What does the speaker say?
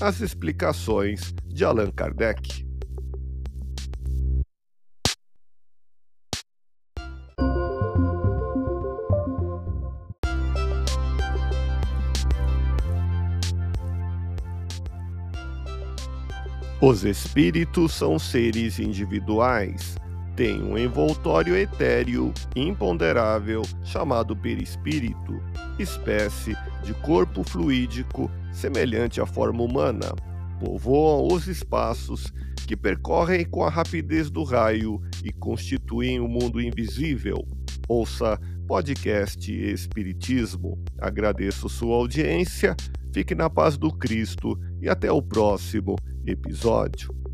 as explicações de Allan Kardec. Os espíritos são seres individuais, têm um envoltório etéreo imponderável chamado perispírito, espécie de corpo fluídico semelhante à forma humana. Povoam os espaços que percorrem com a rapidez do raio e constituem o um mundo invisível. Ouça podcast Espiritismo. Agradeço sua audiência, fique na paz do Cristo e até o próximo episódio.